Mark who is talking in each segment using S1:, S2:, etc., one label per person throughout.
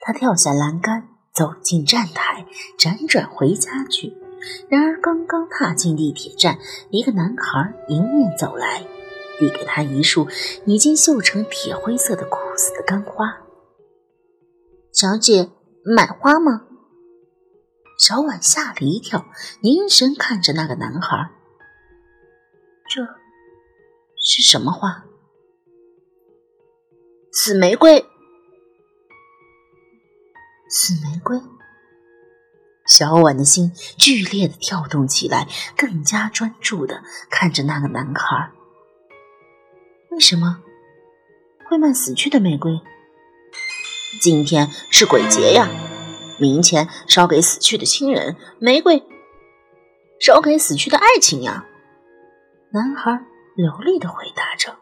S1: 他跳下栏杆，走进站台，辗转回家去。然而，刚刚踏进地铁站，一个男孩迎面走来，递给他一束已经锈成铁灰色的枯死的干花。
S2: 小姐，买花吗？
S1: 小婉吓了一跳，凝神看着那个男孩。这是什么花？
S2: 紫玫瑰。
S1: 死玫瑰。小婉的心剧烈的跳动起来，更加专注的看着那个男孩。为什么会卖死去的玫瑰？
S2: 今天是鬼节呀，冥钱烧给死去的亲人，玫瑰烧给死去的爱情呀。
S1: 男孩流利的回答着：“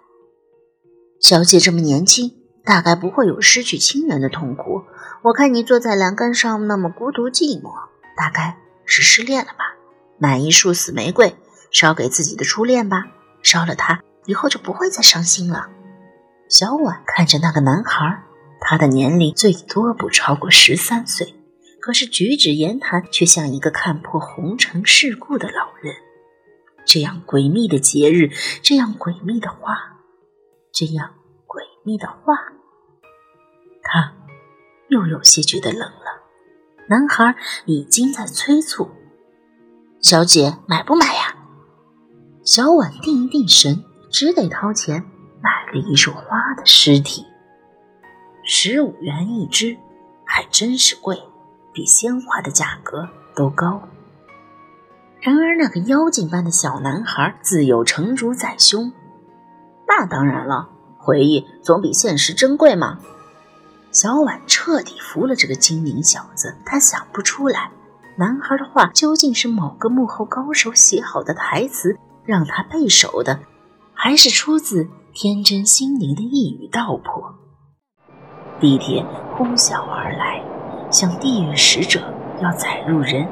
S2: 小姐这么年轻，大概不会有失去亲人的痛苦。我看你坐在栏杆上那么孤独寂寞。”大概是失恋了吧？买一束死玫瑰，烧给自己的初恋吧。烧了它，以后就不会再伤心了。
S1: 小婉看着那个男孩，他的年龄最多不超过十三岁，可是举止言谈却像一个看破红尘世故的老人。这样诡秘的节日，这样诡秘的话，这样诡秘的话，他又有些觉得冷了。男孩已经在催促：“
S2: 小姐，买不买呀？”
S1: 小婉定一定神，只得掏钱买了一束花的尸体，十五元一只，还真是贵，比鲜花的价格都高。然而那个妖精般的小男孩自有成竹在胸，
S2: 那当然了，回忆总比现实珍贵嘛。
S1: 小婉彻底服了这个精明小子，他想不出来，男孩的话究竟是某个幕后高手写好的台词，让他背熟的，还是出自天真心灵的一语道破？地铁呼啸而来，像地狱使者要载入人，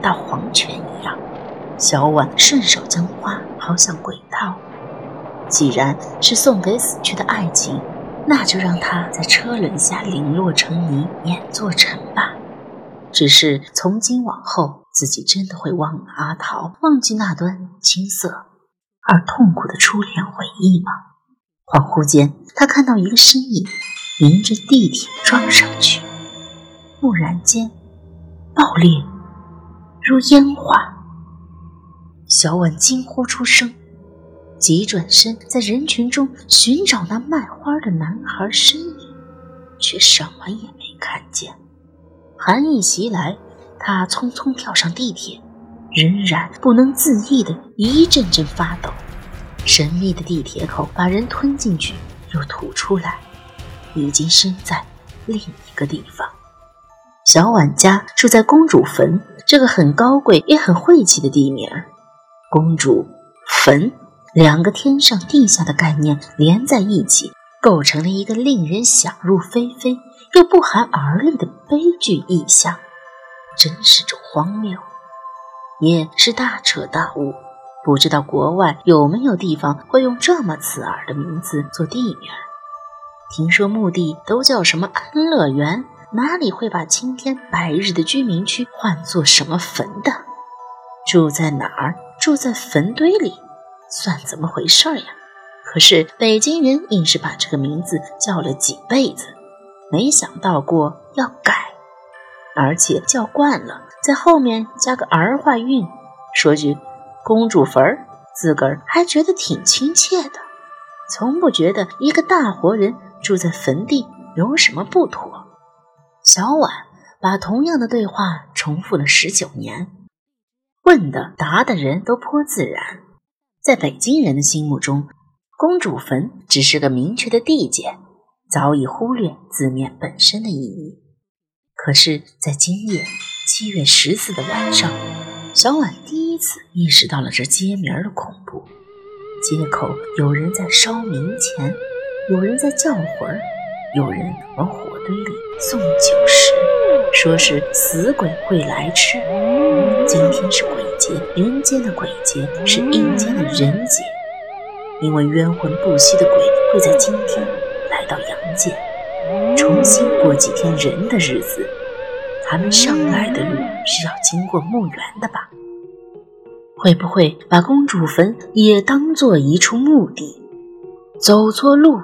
S1: 到黄泉一样。小婉顺手将花抛向轨道，既然是送给死去的爱情。那就让他在车轮下零落成泥，碾作尘吧。只是从今往后，自己真的会忘了阿桃，忘记那段青涩而痛苦的初恋回忆吗？恍惚间，他看到一个身影迎着地铁撞上去，蓦然间爆裂如烟花。小婉惊呼出声。急转身，在人群中寻找那卖花的男孩身影，却什么也没看见。寒意袭来，他匆匆跳上地铁，仍然不能自抑的一阵阵发抖。神秘的地铁口把人吞进去又吐出来，已经身在另一个地方。小婉家住在公主坟这个很高贵也很晦气的地名，公主坟。两个天上地下的概念连在一起，构成了一个令人想入非非又不寒而栗的悲剧意象，真是种荒谬，也是大彻大悟。不知道国外有没有地方会用这么刺耳的名字做地名？听说墓地都叫什么安乐园，哪里会把青天白日的居民区换作什么坟的？住在哪儿？住在坟堆里？算怎么回事呀？可是北京人硬是把这个名字叫了几辈子，没想到过要改，而且叫惯了，在后面加个儿化韵，说句“公主坟儿”，自个儿还觉得挺亲切的，从不觉得一个大活人住在坟地有什么不妥。小婉把同样的对话重复了十九年，问的答的人都颇自然。在北京人的心目中，公主坟只是个明确的地界，早已忽略字面本身的意义。可是，在今夜七月十四的晚上，小婉第一次意识到了这街名的恐怖。街口有人在烧冥钱，有人在叫魂，有人往火堆里送酒食，说是死鬼会来吃。今天是鬼。人间的鬼节是阴间的人节，因为冤魂不息的鬼会在今天来到阳间。重新过几天人的日子。他们上来的路是要经过墓园的吧？会不会把公主坟也当做一处墓地？走错路，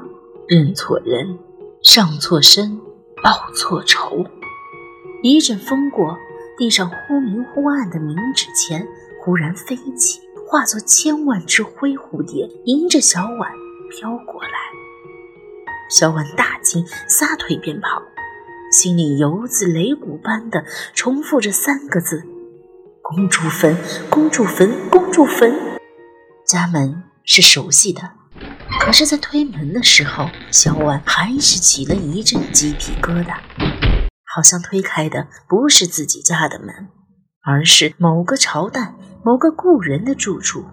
S1: 认错人，上错身，报错仇。一阵风过，地上忽明忽暗的冥纸钱忽然飞起，化作千万只灰蝴蝶，迎着小婉飘过来。小婉大惊，撒腿便跑。心里犹自擂鼓般的重复着三个字：“公主坟，公主坟，公主坟。”家门是熟悉的，可是，在推门的时候，小婉还是起了一阵鸡皮疙瘩，好像推开的不是自己家的门，而是某个朝代、某个故人的住处，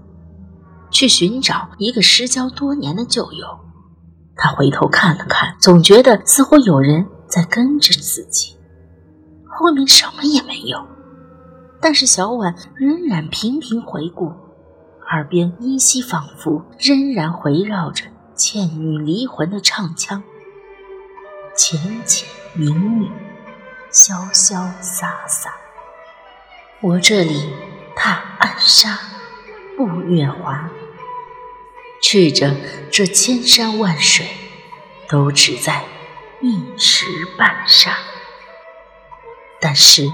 S1: 去寻找一个失交多年的旧友。他回头看了看，总觉得似乎有人。在跟着自己，后面什么也没有，但是小婉仍然频频回顾，耳边依稀仿佛仍然回绕着倩女离魂的唱腔，浅浅明明，潇潇洒洒。我这里踏暗沙，步月华，去着这千山万水，都只在。一时半霎，但是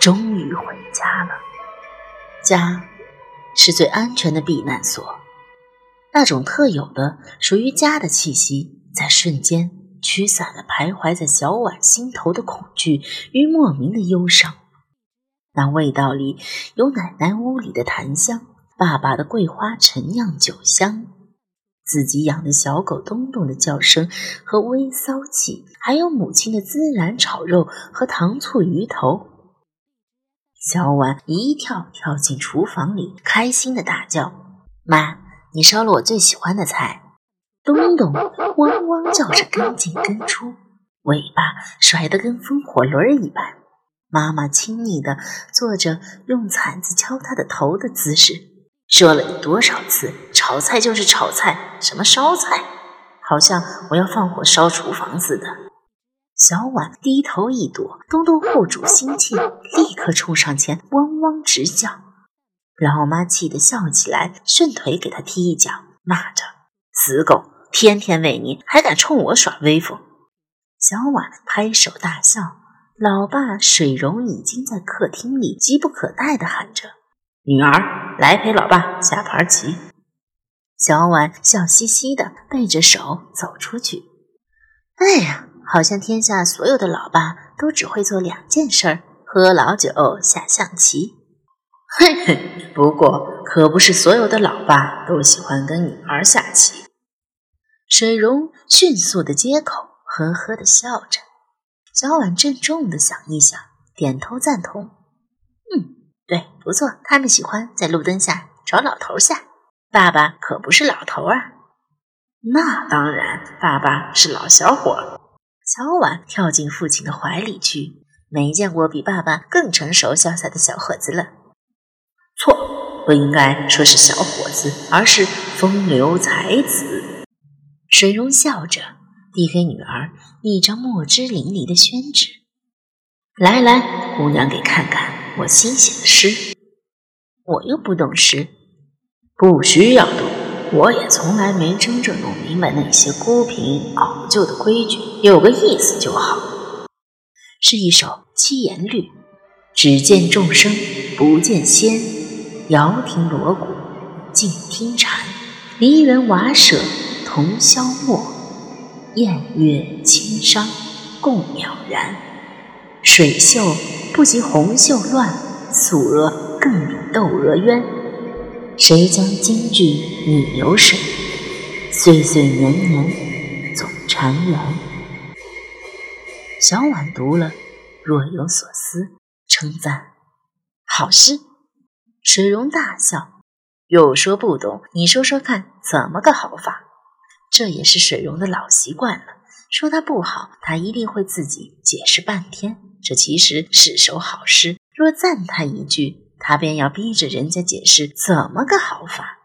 S1: 终于回家了。家是最安全的避难所，那种特有的属于家的气息，在瞬间驱散了徘徊在小婉心头的恐惧与莫名的忧伤。那味道里有奶奶屋里的檀香，爸爸的桂花陈酿酒香。自己养的小狗东东的叫声和微骚气，还有母亲的孜然炒肉和糖醋鱼头。小婉一跳跳进厨房里，开心的大叫：“妈，你烧了我最喜欢的菜！”东东汪汪叫着跟进跟出，尾巴甩得跟风火轮一般。妈妈亲昵的做着用铲子敲他的头的姿势。说了你多少次，炒菜就是炒菜，什么烧菜，好像我要放火烧厨房似的。小婉低头一躲，东东护主心切，立刻冲上前，汪汪直叫。老妈气得笑起来，顺腿给他踢一脚，骂着：“死狗，天天喂你，还敢冲我耍威风！”小婉拍手大笑，老爸水溶已经在客厅里急不可待地喊着。女儿，来陪老爸下盘棋。小婉笑嘻嘻的，背着手走出去。哎呀，好像天下所有的老爸都只会做两件事儿：喝老酒，下象棋。嘿嘿，不过可不是所有的老爸都喜欢跟女儿下棋。水溶迅速的接口，呵呵的笑着。小婉郑重的想一想，点头赞同。嗯。对，不错，他们喜欢在路灯下找老头下。爸爸可不是老头啊。那当然，爸爸是老小伙。小婉跳进父亲的怀里去，没见过比爸爸更成熟潇洒的小伙子了。错，不应该说是小伙子，而是风流才子。水溶笑着递给女儿一张墨汁淋漓的宣纸，来来，姑娘给看看。我新写的诗，我又不懂诗，不需要懂，我也从来没真正弄明白那些孤贫老旧的规矩，有个意思就好。是一首七言律：只见众生不见仙，遥听锣鼓静听蝉，梨园瓦舍同消没，宴月轻商共渺然，水袖。不及红袖乱，素娥更比窦娥冤。谁将金句拟流水？岁岁年年总缠绵。小婉读了，若有所思，称赞好诗。水溶大笑，又说不懂，你说说看，怎么个好法？这也是水溶的老习惯了，说他不好，他一定会自己解释半天。这其实是首好诗，若赞他一句，他便要逼着人家解释怎么个好法。